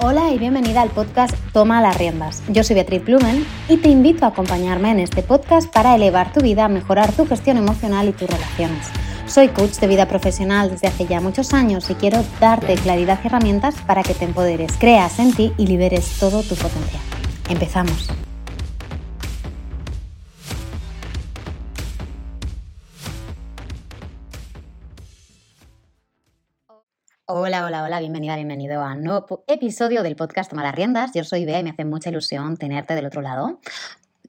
Hola y bienvenida al podcast Toma las riendas. Yo soy Beatriz Blumen y te invito a acompañarme en este podcast para elevar tu vida, mejorar tu gestión emocional y tus relaciones. Soy coach de vida profesional desde hace ya muchos años y quiero darte claridad y herramientas para que te empoderes, creas en ti y liberes todo tu potencial. Empezamos. Hola, hola, hola, bienvenida, bienvenido a un nuevo episodio del podcast Toma las Riendas. Yo soy Bea y me hace mucha ilusión tenerte del otro lado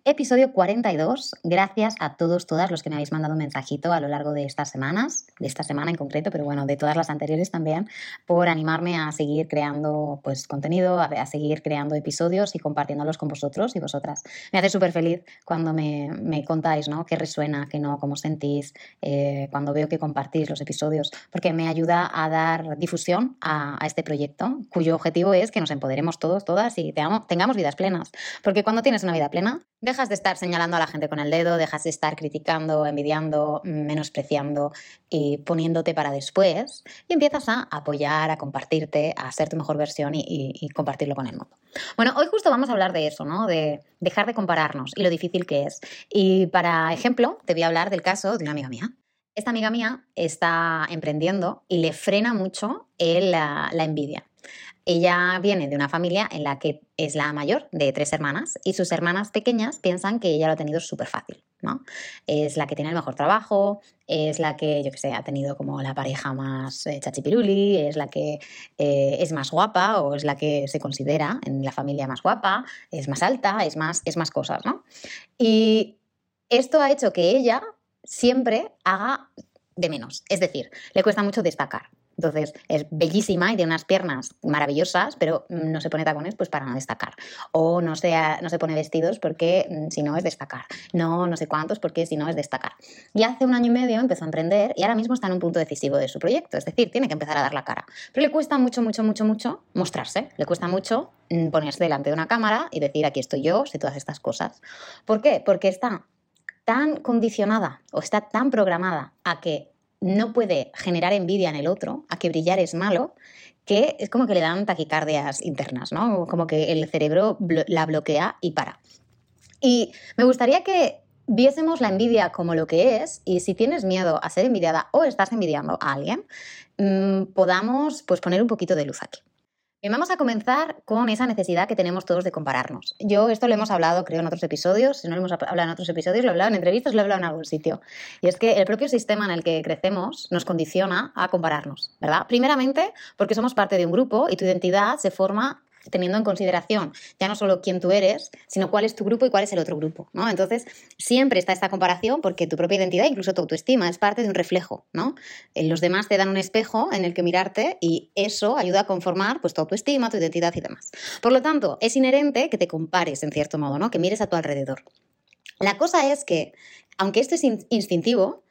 episodio 42. Gracias a todos, todas los que me habéis mandado un mensajito a lo largo de estas semanas, de esta semana en concreto, pero bueno, de todas las anteriores también, por animarme a seguir creando pues, contenido, a, seguir creando episodios y compartiéndolos con vosotros y vosotras. Me hace súper feliz cuando me, me, contáis ¿no? qué resuena, qué no, cómo sentís, eh, cuando veo que compartís los episodios, porque me ayuda a dar difusión a, a este proyecto, cuyo objetivo es que nos empoderemos todos, todas y tengamos vidas plenas. Porque cuando tienes una vida plena, dejas de estar señalando a la gente con el dedo, dejas de estar criticando, envidiando, menospreciando y poniéndote para después y empiezas a apoyar, a compartirte, a ser tu mejor versión y, compartirlo con el mundo. Bueno, hoy justo vamos a hablar de eso, ¿no? De dejar de compararnos y lo difícil que es. Y para ejemplo, te voy a hablar del caso de una amiga mía. Esta amiga mía está emprendiendo y le frena mucho la envidia. Ella viene de una familia en la que es la mayor de tres hermanas y sus hermanas pequeñas piensan que ella lo ha tenido súper fácil, ¿no? Es la que tiene el mejor trabajo, es la que, yo qué sé, ha tenido como la pareja más eh, chachipiruli, es la que eh, es más guapa o es la que se considera en la familia más guapa, es más alta, es más, es más cosas, ¿no? Y esto ha hecho que ella siempre haga de menos, es decir, le cuesta mucho destacar. Entonces es bellísima y tiene unas piernas maravillosas, pero no se pone tacones pues para no destacar. O no se, no se pone vestidos porque mm, si no es destacar. No, no sé cuántos porque si no es destacar. Y hace un año y medio empezó a emprender y ahora mismo está en un punto decisivo de su proyecto. Es decir, tiene que empezar a dar la cara. Pero le cuesta mucho, mucho, mucho, mucho mostrarse. Le cuesta mucho mm, ponerse delante de una cámara y decir aquí estoy yo, sé todas estas cosas. ¿Por qué? Porque está tan condicionada o está tan programada a que no puede generar envidia en el otro, a que brillar es malo, que es como que le dan taquicardias internas, ¿no? Como que el cerebro la bloquea y para. Y me gustaría que viésemos la envidia como lo que es y si tienes miedo a ser envidiada o estás envidiando a alguien, mm, podamos pues, poner un poquito de luz aquí. Vamos a comenzar con esa necesidad que tenemos todos de compararnos. Yo esto lo hemos hablado, creo, en otros episodios. Si no lo hemos hablado en otros episodios, lo he hablado en entrevistas, lo he hablado en algún sitio. Y es que el propio sistema en el que crecemos nos condiciona a compararnos, ¿verdad? Primeramente, porque somos parte de un grupo y tu identidad se forma teniendo en consideración ya no solo quién tú eres, sino cuál es tu grupo y cuál es el otro grupo, ¿no? Entonces, siempre está esta comparación porque tu propia identidad, incluso tu autoestima, es parte de un reflejo, ¿no? Eh, los demás te dan un espejo en el que mirarte y eso ayuda a conformar pues, tu autoestima, tu identidad y demás. Por lo tanto, es inherente que te compares en cierto modo, ¿no? Que mires a tu alrededor. La cosa es que, aunque esto es instintivo,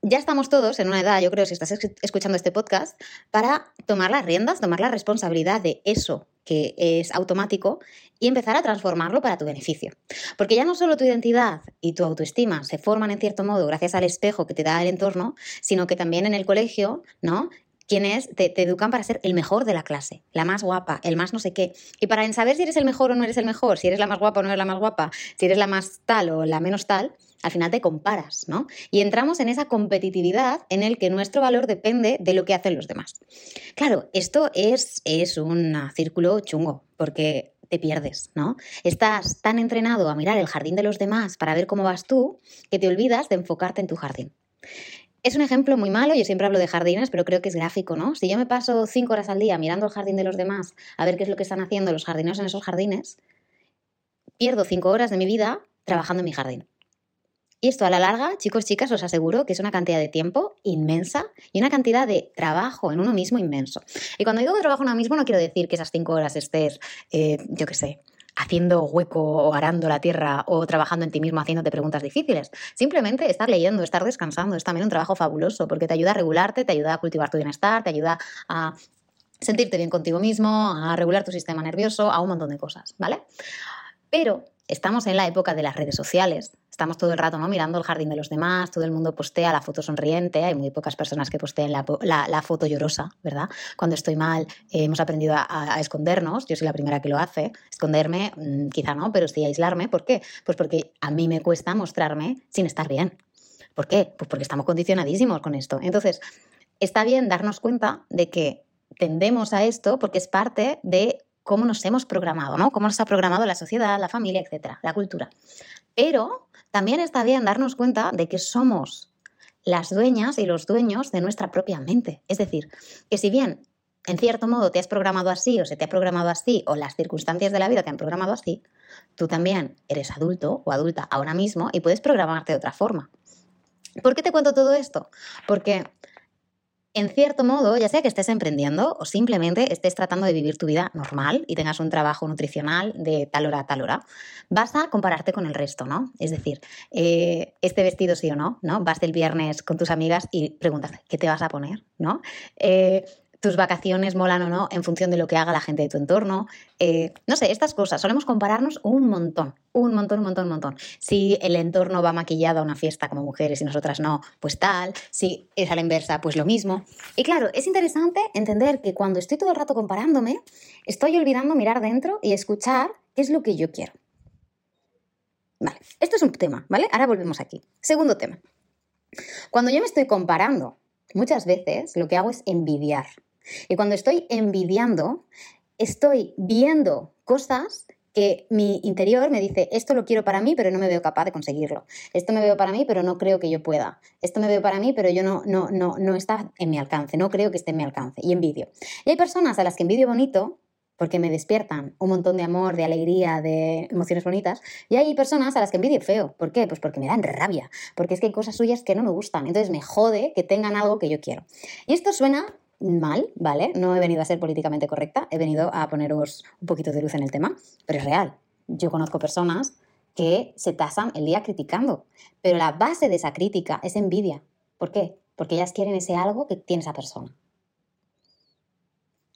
ya estamos todos en una edad, yo creo, si estás escuchando este podcast, para tomar las riendas, tomar la responsabilidad de eso que es automático y empezar a transformarlo para tu beneficio. Porque ya no solo tu identidad y tu autoestima se forman en cierto modo gracias al espejo que te da el entorno, sino que también en el colegio, ¿no? quienes te, te, educan para ser el mejor de la clase, la más guapa, el más no sé qué. Y para saber si eres el mejor o no eres el mejor, si eres la más guapa o no eres la más guapa, si eres la más tal o la menos tal, al final te comparas, ¿no? Y entramos en esa competitividad en el que nuestro valor depende de lo que hacen los demás. Claro, esto es, es un círculo chungo, porque te pierdes, ¿no? Estás tan entrenado a mirar el jardín de los demás para ver cómo vas tú que te olvidas de enfocarte en tu jardín. Es un ejemplo muy malo, yo siempre hablo de jardines, pero creo que es gráfico, ¿no? Si yo me paso cinco horas al día mirando el jardín de los demás a ver qué es lo que están haciendo los jardineros en esos jardines, pierdo cinco horas de mi vida trabajando en mi jardín. Y esto a la larga, chicos, chicas, os aseguro que es una cantidad de tiempo inmensa y una cantidad de trabajo en uno mismo inmenso. Y cuando digo trabajo en uno mismo, no quiero decir que esas cinco horas estés, eh, yo qué sé, haciendo hueco o arando la tierra o trabajando en ti mismo haciéndote preguntas difíciles. Simplemente estar leyendo, estar descansando es también un trabajo fabuloso porque te ayuda a regularte, te ayuda a cultivar tu bienestar, te ayuda a sentirte bien contigo mismo, a regular tu sistema nervioso, a un montón de cosas, ¿vale? Pero estamos en la época de las redes sociales, estamos todo el rato ¿no? mirando el jardín de los demás, todo el mundo postea la foto sonriente, hay muy pocas personas que posteen la, foto llorosa, ¿verdad? Cuando estoy mal eh, hemos aprendido a, escondernos, yo soy la primera que lo hace, esconderme, mm, quizá no, pero sí aislarme, ¿por qué? Pues porque a mí me cuesta mostrarme sin estar bien. ¿Por qué? Pues porque estamos condicionadísimos con esto. Entonces, está bien darnos cuenta de que tendemos a esto porque es parte de cómo nos hemos programado, ¿no? Cómo nos ha programado la sociedad, la familia, etcétera, la cultura. Pero también está bien darnos cuenta de que somos las dueñas y los dueños de nuestra propia mente. Es decir, que si bien en cierto modo te has programado así o se te ha programado así o las circunstancias de la vida te han programado así, tú también eres adulto o adulta ahora mismo y puedes programarte de otra forma. ¿Por qué te cuento todo esto? Porque en cierto modo, ya sea que estés emprendiendo o simplemente estés tratando de vivir tu vida normal y tengas un trabajo nutricional de tal hora a tal hora, vas a compararte con el resto, ¿no? Es decir, eh, este vestido sí o no, ¿no? Vas del viernes con tus amigas y preguntas, ¿qué te vas a poner? ¿No? Eh, tus vacaciones molan o no en función de lo que haga la gente de tu entorno. Eh, no sé, estas cosas. Solemos compararnos un montón, un montón, un montón, un montón. Si el entorno va maquillado a una fiesta como mujeres y nosotras no, pues tal. Si es a la inversa, pues lo mismo. Y claro, es interesante entender que cuando estoy todo el rato comparándome, estoy olvidando mirar dentro y escuchar qué es lo que yo quiero. Vale, esto es un tema, ¿vale? Ahora volvemos aquí. Segundo tema. Cuando yo me estoy comparando, muchas veces lo que hago es envidiar. Y cuando estoy envidiando, estoy viendo cosas que mi interior me dice, esto lo quiero para mí, pero no me veo capaz de conseguirlo. Esto me veo para mí, pero no creo que yo pueda. Esto me veo para mí, pero yo no, no, no, no está en mi alcance, no creo que esté en mi alcance. Y envidio. Y hay personas a las que envidio bonito, porque me despiertan un montón de amor, de alegría, de emociones bonitas. Y hay personas a las que envidio feo. ¿Por qué? Pues porque me dan rabia, porque es que hay cosas suyas que no me gustan. Entonces me jode que tengan algo que yo quiero. Y esto suena mal, ¿vale? No he venido a ser políticamente correcta, he venido a poneros un poquito de luz en el tema, pero es real. Yo conozco personas que se tasan el día criticando, pero la base de esa crítica es envidia. ¿Por qué? Porque ellas quieren ese algo que tiene esa persona.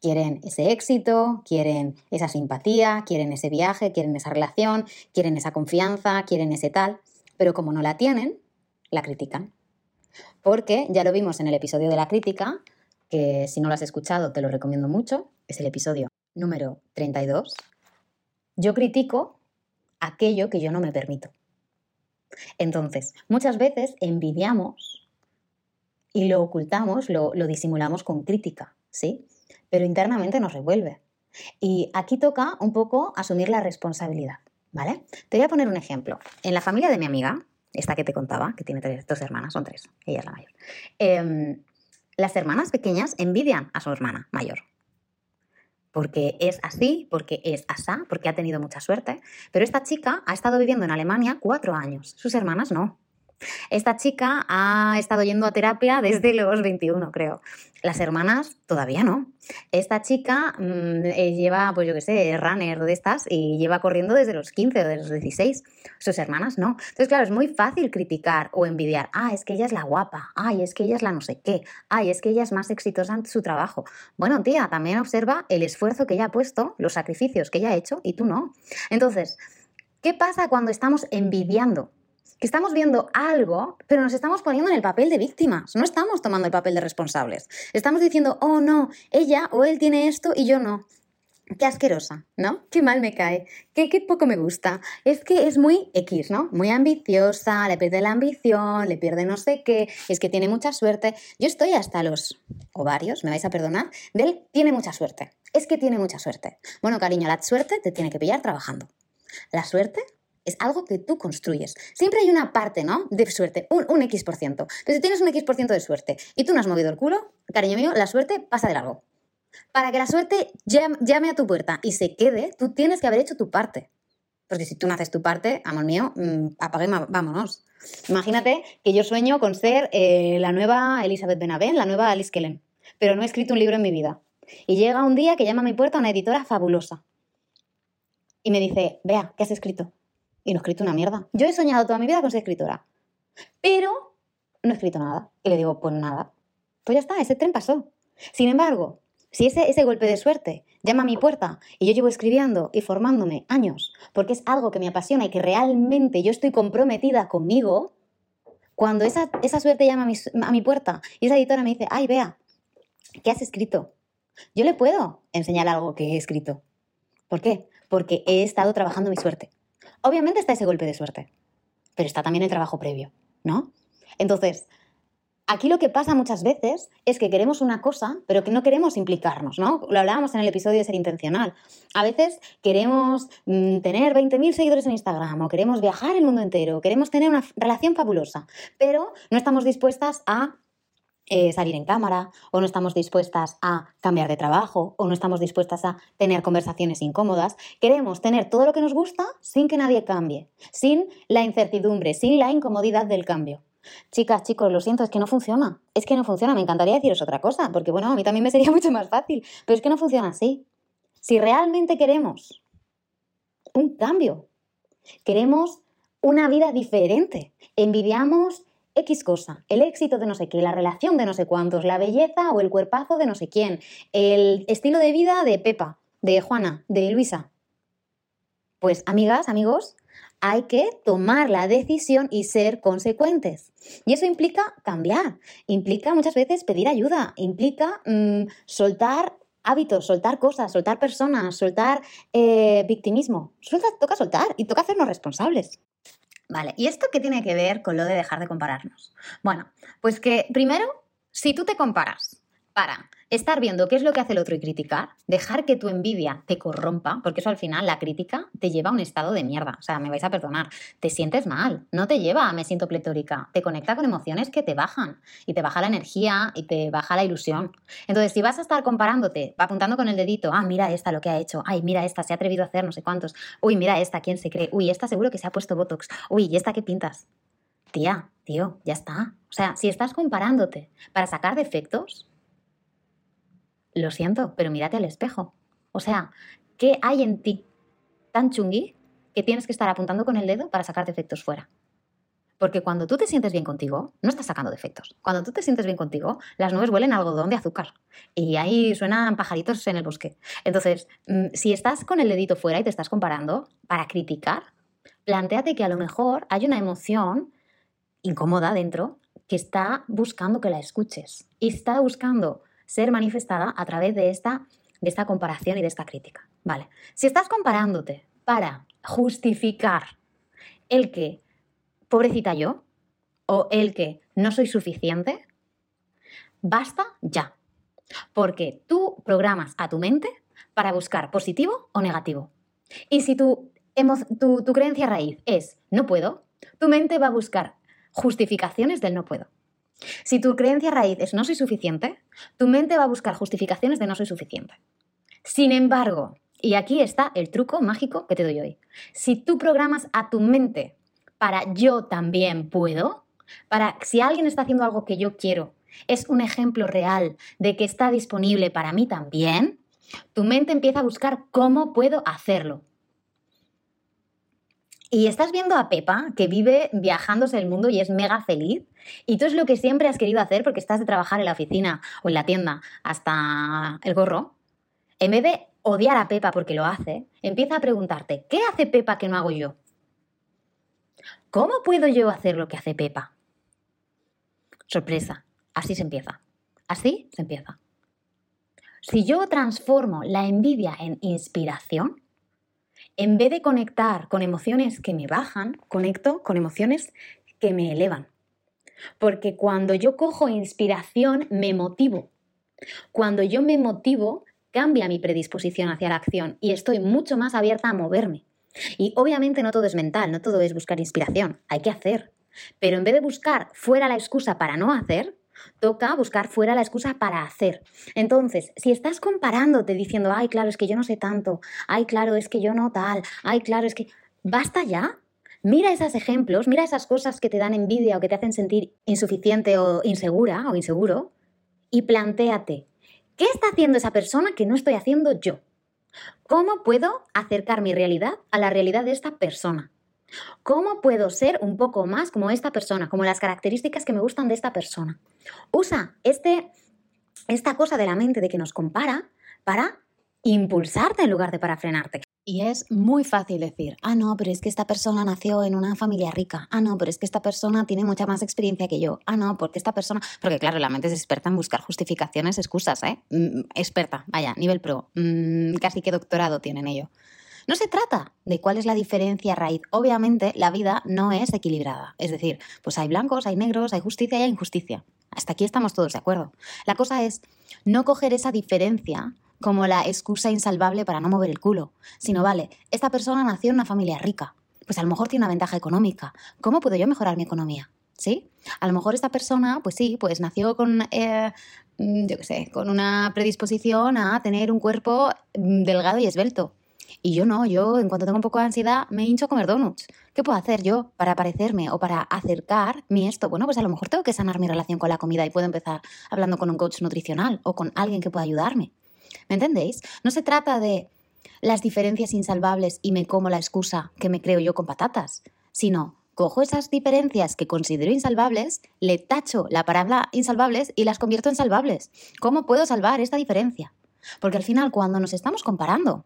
Quieren ese éxito, quieren esa simpatía, quieren ese viaje, quieren esa relación, quieren esa confianza, quieren ese tal, pero como no la tienen, la critican. Porque ya lo vimos en el episodio de la crítica, que si no lo has escuchado te lo recomiendo mucho, es el episodio número 32. Yo critico aquello que yo no me permito. Entonces, muchas veces envidiamos y lo ocultamos, lo, lo disimulamos con crítica, ¿sí? Pero internamente nos revuelve. Y aquí toca un poco asumir la responsabilidad, ¿vale? Te voy a poner un ejemplo. En la familia de mi amiga, esta que te contaba, que tiene tres, dos hermanas, son tres, ella es la mayor. Eh, las hermanas pequeñas envidian a su hermana mayor. Porque es así, porque es asá, porque ha tenido mucha suerte. Pero esta chica ha estado viviendo en Alemania cuatro años, sus hermanas no. Esta chica ha estado yendo a terapia desde los 21, creo. Las hermanas todavía no. Esta chica mm, eh, lleva, pues yo qué sé, runner de estas y lleva corriendo desde los 15 o desde los 16. Sus hermanas no. Entonces, claro, es muy fácil criticar o envidiar. Ah, es que ella es la guapa. Ay, es que ella es la no sé qué. Ay, es que ella es más exitosa en su trabajo. Bueno, tía, también observa el esfuerzo que ella ha puesto, los sacrificios que ella ha hecho y tú no. Entonces, ¿qué pasa cuando estamos envidiando? Que estamos viendo algo, pero nos estamos poniendo en el papel de víctimas, no estamos tomando el papel de responsables. Estamos diciendo, oh no, ella o él tiene esto y yo no. Qué asquerosa, ¿no? Qué mal me cae, qué, qué poco me gusta. Es que es muy X, ¿no? Muy ambiciosa, le pierde la ambición, le pierde no sé qué, es que tiene mucha suerte. Yo estoy hasta los ovarios, me vais a perdonar, de él tiene mucha suerte. Es que tiene mucha suerte. Bueno, cariño, la suerte te tiene que pillar trabajando. La suerte es algo que tú construyes. Siempre hay una parte, ¿no? De suerte, un, un X%. Pero si tienes un X% de suerte y tú no has movido el culo, cariño mío, la suerte pasa de largo. Para que la suerte llame a tu puerta y se quede, tú tienes que haber hecho tu parte. Porque si tú no haces tu parte, amor mío, mm, apague, vámonos. Imagínate que yo sueño con ser eh, la nueva Elizabeth Benavent, la nueva Alice Kellen, pero no he escrito un libro en mi vida. Y llega un día que llama a mi puerta una editora fabulosa y me dice, vea, ¿qué has escrito? Y no he escrito una mierda. Yo he soñado toda mi vida con ser escritora, pero no he escrito nada. Y le digo, pues nada. Pues ya está, ese tren pasó. Sin embargo, si ese, ese golpe de suerte llama a mi puerta y yo llevo escribiendo y formándome años porque es algo que me apasiona y que realmente yo estoy comprometida conmigo, cuando esa, esa suerte llama a mi, a mi puerta y esa editora me dice, ay, vea, ¿qué has escrito? Yo le puedo enseñar algo que he escrito. ¿Por qué? Porque he estado trabajando mi suerte. Obviamente está ese golpe de suerte, pero está también el trabajo previo, ¿no? Entonces, Aquí lo que pasa muchas veces es que queremos una cosa, pero que no queremos implicarnos, ¿no? Lo hablábamos en el episodio de ser intencional. A veces queremos mm, tener 20.000 seguidores en Instagram, o queremos viajar el mundo entero, queremos tener una relación fabulosa, pero no estamos dispuestas a eh, salir en cámara, o no estamos dispuestas a cambiar de trabajo, o no estamos dispuestas a tener conversaciones incómodas. Queremos tener todo lo que nos gusta sin que nadie cambie, sin la incertidumbre, sin la incomodidad del cambio. Chicas, chicos, lo siento, es que no funciona. Es que no funciona. Me encantaría deciros otra cosa, porque bueno, a mí también me sería mucho más fácil, pero es que no funciona así. Si realmente queremos un cambio, queremos una vida diferente, envidiamos X cosa, el éxito de no sé qué, la relación de no sé cuántos, la belleza o el cuerpazo de no sé quién, el estilo de vida de Pepa, de Juana, de Luisa. Pues amigas, amigos, hay que tomar la decisión y ser consecuentes. Y eso implica cambiar, implica muchas veces pedir ayuda, implica mm, soltar hábitos, soltar cosas, soltar personas, soltar eh, victimismo. toca soltar y toca hacernos responsables. Vale, ¿y esto qué tiene que ver con lo de dejar de compararnos? Bueno, pues que primero, si tú te comparas para estar viendo qué es lo que hace el otro y criticar, dejar que tu envidia te corrompa, porque eso al final la crítica te lleva a un estado de mierda. O sea, me vais a perdonar, te sientes mal, no te lleva a me siento pletórica, te conecta con emociones que te bajan y te baja la energía y te baja la ilusión. Entonces, si vas a estar comparándote, apuntando con el dedito, ah, mira esta lo que ha hecho, ay, mira esta, se ha atrevido a hacer no sé cuántos, uy, mira esta, ¿quién se cree? Uy, esta seguro que se ha puesto Botox, uy, ¿y esta qué pintas? Tía, tío, ya está. O sea, si estás comparándote para sacar defectos, lo siento, pero mírate al espejo. O sea, ¿qué hay en ti tan chungui que tienes que estar apuntando con el dedo para sacar defectos fuera? Porque cuando tú te sientes bien contigo, no estás sacando defectos. Cuando tú te sientes bien contigo, las nubes huelen algodón de azúcar. Y ahí suenan pajaritos en el bosque. Entonces, mm, si estás con el dedito fuera y te estás comparando para criticar, planteate que a lo mejor hay una emoción incómoda dentro que está buscando que la escuches. Y está buscando ser manifestada a través de esta, de esta comparación y de esta crítica. Vale, si estás comparándote para justificar el que, pobrecita yo, o el que no soy suficiente, basta ya. Porque tú programas a tu mente para buscar positivo o negativo. Y si tu, tu, tu creencia raíz es no puedo, tu mente va a buscar justificaciones del no puedo. Si tu creencia raíz es no soy suficiente, tu mente va a buscar justificaciones de no soy suficiente. Sin embargo, y aquí está el truco mágico que te doy hoy, si tú programas a tu mente para yo también puedo, para si alguien está haciendo algo que yo quiero, es un ejemplo real de que está disponible para mí también, tu mente empieza a buscar cómo puedo hacerlo. Y estás viendo a Pepa, que vive viajándose el mundo y es mega feliz, y tú es lo que siempre has querido hacer porque estás de trabajar en la oficina o en la tienda hasta el gorro. En vez de odiar a Pepa porque lo hace, empieza a preguntarte, ¿qué hace Pepa que no hago yo? ¿Cómo puedo yo hacer lo que hace Pepa? Sorpresa, así se empieza. Así se empieza. Si yo transformo la envidia en inspiración, en vez de conectar con emociones que me bajan, conecto con emociones que me elevan. Porque cuando yo cojo inspiración, me motivo. Cuando yo me motivo, cambia mi predisposición hacia la acción y estoy mucho más abierta a moverme. Y obviamente no todo es mental, no todo es buscar inspiración, hay que hacer. Pero en vez de buscar fuera la excusa para no hacer, Toca buscar fuera la excusa para hacer. Entonces, si estás comparándote diciendo, ay, claro, es que yo no sé tanto, ay, claro, es que yo no tal, ay, claro, es que... Basta ya. Mira esos ejemplos, mira esas cosas que te dan envidia o que te hacen sentir insuficiente o insegura o inseguro y plantéate, ¿qué está haciendo esa persona que no estoy haciendo yo? ¿Cómo puedo acercar mi realidad a la realidad de esta persona? ¿Cómo puedo ser un poco más como esta persona, como las características que me gustan de esta persona? Usa este, esta cosa de la mente de que nos compara para impulsarte en lugar de para frenarte. Y es muy fácil decir, ah, no, pero es que esta persona nació en una familia rica, ah, no, pero es que esta persona tiene mucha más experiencia que yo, ah, no, porque esta persona, porque claro, la mente es experta en buscar justificaciones, excusas, ¿eh? Mm, experta, vaya, nivel pro, mm, casi que doctorado tiene en ello. No se trata de cuál es la diferencia raíz. Obviamente, la vida no es equilibrada. Es decir, pues hay blancos, hay negros, hay justicia y hay injusticia. Hasta aquí estamos todos de acuerdo. La cosa es no coger esa diferencia como la excusa insalvable para no mover el culo, sino, vale, esta persona nació en una familia rica, pues a lo mejor tiene una ventaja económica. ¿Cómo puedo yo mejorar mi economía? ¿Sí? A lo mejor esta persona, pues sí, pues nació con, eh, yo qué sé, con una predisposición a tener un cuerpo mm, delgado y esbelto. Y yo no, yo en cuanto tengo un poco de ansiedad me hincho a comer donuts. ¿Qué puedo hacer yo para parecerme o para acercar mi esto? Bueno, pues a lo mejor tengo que sanar mi relación con la comida y puedo empezar hablando con un coach nutricional o con alguien que pueda ayudarme. ¿Me entendéis? No se trata de las diferencias insalvables y me como la excusa que me creo yo con patatas, sino cojo esas diferencias que considero insalvables, le tacho la palabra insalvables y las convierto en salvables. ¿Cómo puedo salvar esta diferencia? Porque al final cuando nos estamos comparando,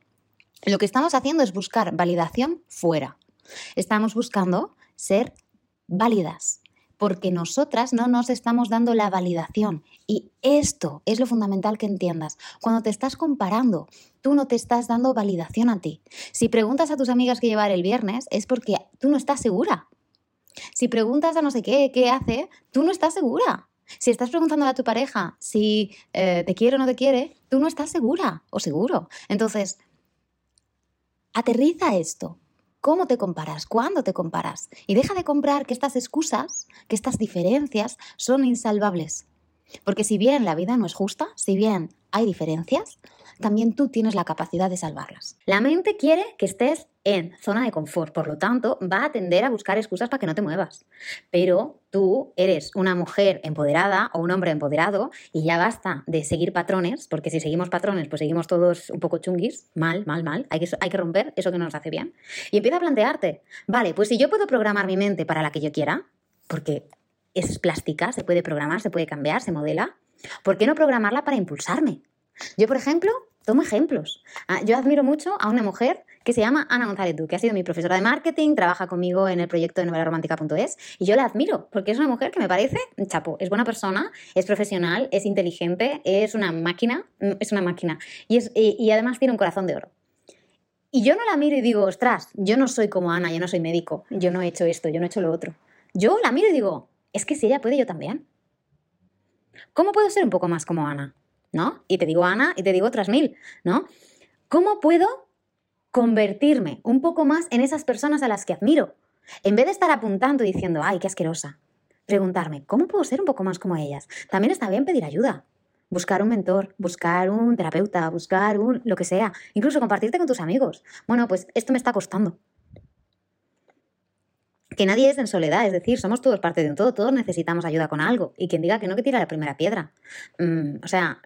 lo que estamos haciendo es buscar validación fuera. Estamos buscando ser válidas, porque nosotras no nos estamos dando la validación. Y esto es lo fundamental que entiendas. Cuando te estás comparando, tú no te estás dando validación a ti. Si preguntas a tus amigas qué llevar el viernes, es porque tú no estás segura. Si preguntas a no sé qué, qué hace, tú no estás segura. Si estás preguntando a tu pareja si eh, te quiere o no te quiere, tú no estás segura o seguro. Entonces, aterriza esto. ¿Cómo te comparas? ¿Cuándo te comparas? Y deja de comprar que estas excusas, que estas diferencias son insalvables. Porque si bien la vida no es justa, si bien hay diferencias, también tú tienes la capacidad de salvarlas. La mente quiere que estés en zona de confort, por lo tanto, va a tender a buscar excusas para que no te muevas. Pero tú eres una mujer empoderada o un hombre empoderado y ya basta de seguir patrones, porque si seguimos patrones, pues seguimos todos un poco chunguis, mal, mal, mal, hay que, hay que romper eso que no nos hace bien. Y empieza a plantearte, vale, pues si yo puedo programar mi mente para la que yo quiera, porque es plástica, se puede programar, se puede cambiar, se modela, ¿por qué no programarla para impulsarme? Yo, por ejemplo, tomo ejemplos. Ah, yo admiro mucho a una mujer que se llama Ana González Duque, que ha sido mi profesora de marketing, trabaja conmigo en el proyecto de novelaromántica.es y yo la admiro porque es una mujer que me parece chapo, es buena persona, es profesional, es inteligente, es una máquina, mm, es una máquina y, y además tiene un corazón de oro. Y yo no la miro y digo, ostras, yo no soy como Ana, yo no soy médico, yo no he hecho esto, yo no he hecho lo otro. Yo la miro y digo, es que si ella puede, yo también. ¿Cómo puedo ser un poco más como Ana? ¿No? Y te digo Ana y te digo otras mil, ¿no? ¿Cómo puedo convertirme un poco más en esas personas a las que admiro? En vez de estar apuntando y diciendo, ay, qué asquerosa, preguntarme, ¿cómo puedo ser un poco más como ellas? También está bien pedir ayuda. Buscar un mentor, buscar un terapeuta, buscar un lo que sea, incluso compartirte con tus amigos. Bueno, pues esto me está costando que nadie es en soledad, es decir, somos todos parte de un todo, todos necesitamos ayuda con algo. Y quien diga que no, que tira la primera piedra. Mm, o sea,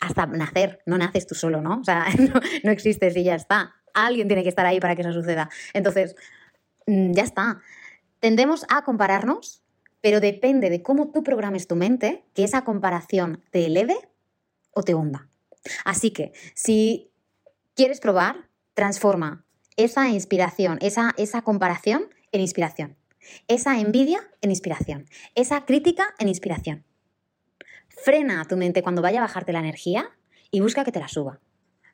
hasta nacer, no naces tú solo, ¿no? O sea, no, existes y ya está. Alguien tiene que estar ahí para que eso suceda. Entonces, mm, ya está. Tendemos a compararnos, pero depende de cómo tú programes tu mente, que esa comparación te eleve o te hunda. Así que, si quieres probar, transforma esa inspiración, esa, esa comparación en inspiración. Esa envidia en inspiración. Esa crítica en inspiración. Frena a tu mente cuando vaya a bajarte la energía y busca que te la suba.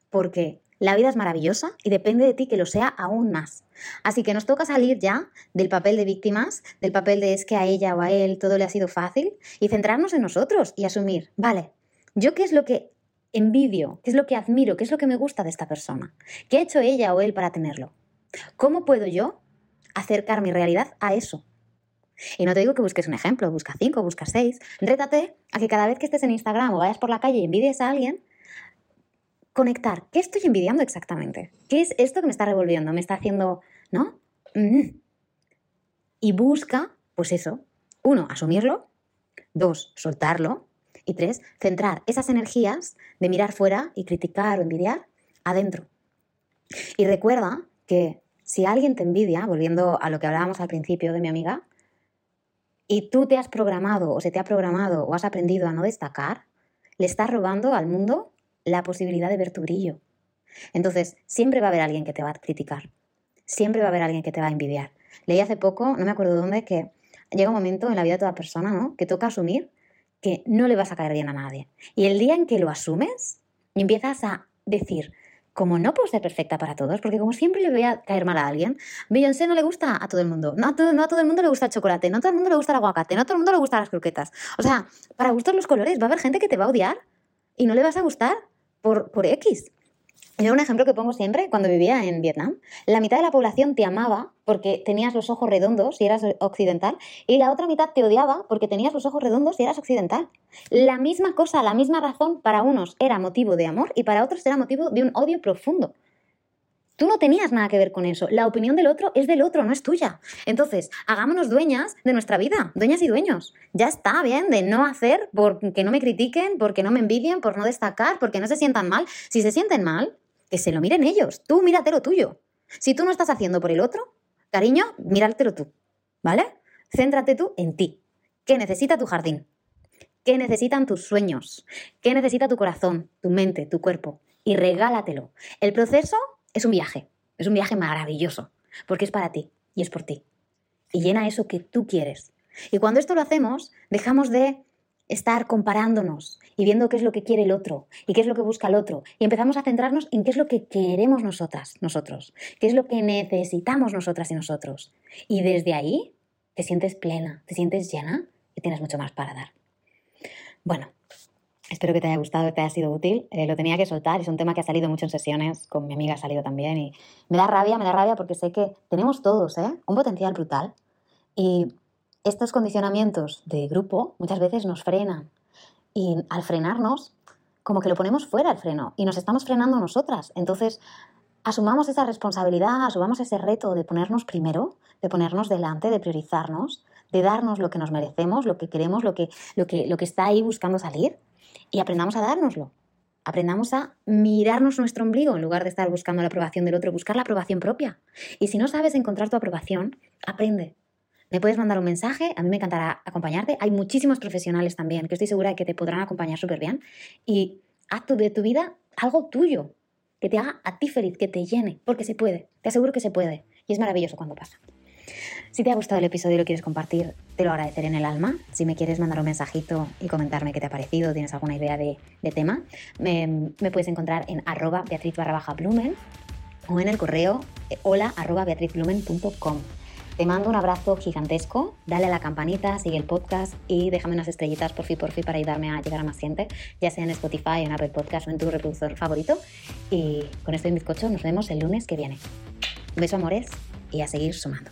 Porque la vida es maravillosa y depende de ti que lo sea aún más. Así que nos toca salir ya del papel de víctimas, del papel de es que a ella o a él todo le ha sido fácil y centrarnos en nosotros y asumir, vale, yo qué es lo que envidio, qué es lo que admiro, qué es lo que me gusta de esta persona, qué ha hecho ella o él para tenerlo. ¿Cómo puedo yo acercar mi realidad a eso. Y no te digo que busques un ejemplo, busca cinco, busca seis. Rétate a que cada vez que estés en Instagram o vayas por la calle y envidies a alguien, conectar. ¿Qué estoy envidiando exactamente? ¿Qué es esto que me está revolviendo? ¿Me está haciendo, no? Mm. Y busca, pues eso. Uno, asumirlo. Dos, soltarlo. Y tres, centrar esas energías de mirar fuera y criticar o envidiar adentro. Y recuerda que si alguien te envidia, volviendo a lo que hablábamos al principio de mi amiga, y tú te has programado o se te ha programado o has aprendido a no destacar, le estás robando al mundo la posibilidad de ver tu brillo. Entonces, siempre va a haber alguien que te va a criticar. Siempre va a haber alguien que te va a envidiar. Leí hace poco, no me acuerdo dónde, que llega un momento en la vida de toda persona, ¿no? Que toca asumir que no le vas a caer bien a nadie. Y el día en que lo asumes empiezas a decir, como no puedo ser perfecta para todos, porque como siempre le voy a caer mal a alguien, Beyoncé no le gusta a todo el mundo, no a todo, no a todo el mundo le gusta el chocolate, no a todo el mundo le gusta el aguacate, no a todo el mundo le gustan las croquetas. O sea, para gustos los colores, va a haber gente que te va a odiar y no le vas a gustar por, por X. Yo un ejemplo que pongo siempre, cuando vivía en Vietnam, la mitad de la población te amaba porque tenías los ojos redondos y eras occidental, y la otra mitad te odiaba porque tenías los ojos redondos y eras occidental. La misma cosa, la misma razón, para unos era motivo de amor y para otros era motivo de un odio profundo. Tú no tenías nada que ver con eso. La opinión del otro es del otro, no es tuya. Entonces, hagámonos dueñas de nuestra vida, dueñas y dueños. Ya está bien de no hacer porque no me critiquen, porque no me envidien, por no destacar, porque no se sientan mal. Si se sienten mal, que se lo miren ellos. Tú mírate lo tuyo. Si tú no estás haciendo por el otro, cariño, míratelo tú. ¿Vale? Céntrate tú en ti. ¿Qué necesita tu jardín? ¿Qué necesitan tus sueños? ¿Qué necesita tu corazón, tu mente, tu cuerpo? Y regálatelo. El proceso es un viaje. Es un viaje maravilloso. Porque es para ti y es por ti. Y llena eso que tú quieres. Y cuando esto lo hacemos, dejamos de estar comparándonos y viendo qué es lo que quiere el otro y qué es lo que busca el otro. Y empezamos a centrarnos en qué es lo que queremos nosotras, nosotros, qué es lo que necesitamos nosotras y nosotros. Y desde ahí te sientes plena, te sientes llena y tienes mucho más para dar. Bueno, espero que te haya gustado, que te haya sido útil. Eh, lo tenía que soltar, es un tema que ha salido mucho en sesiones, con mi amiga ha salido también y me da rabia, me da rabia porque sé que tenemos todos ¿eh? un potencial brutal y estos condicionamientos de grupo muchas veces nos frenan y al frenarnos, como que lo ponemos fuera al freno y nos estamos frenando nosotras. Entonces, asumamos esa responsabilidad, asumamos ese reto de ponernos primero, de ponernos delante, de priorizarnos, de darnos lo que nos merecemos, lo que queremos, lo que, lo que, lo que está ahí buscando salir y aprendamos a dárnoslo. Aprendamos a mirarnos nuestro ombligo en lugar de estar buscando la aprobación del otro, buscar la aprobación propia. Y si no sabes encontrar tu aprobación, aprende, me puedes mandar un mensaje, a mí me encantará acompañarte. Hay muchísimos profesionales también que estoy segura de que te podrán acompañar súper bien. Y haz de tu vida algo tuyo, que te haga a ti feliz, que te llene, porque se puede. Te aseguro que se puede. Y es maravilloso cuando pasa. Si te ha gustado el episodio y lo quieres compartir, te lo agradeceré en el alma. Si me quieres mandar un mensajito y comentarme qué te ha parecido, tienes alguna idea de, tema, me, puedes encontrar en arroba beatriz barra baja plumen o en el correo eh, hola arroba beatrizblumen.com. Te mando un abrazo gigantesco, dale a la campanita, sigue el podcast y déjame unas estrellitas por fin, por fin para ayudarme a llegar a más gente, ya sea en Spotify, en Apple Podcast o en tu reproductor favorito. Y con esto en bizcocho nos vemos el lunes que viene. Un beso amores y a seguir sumando.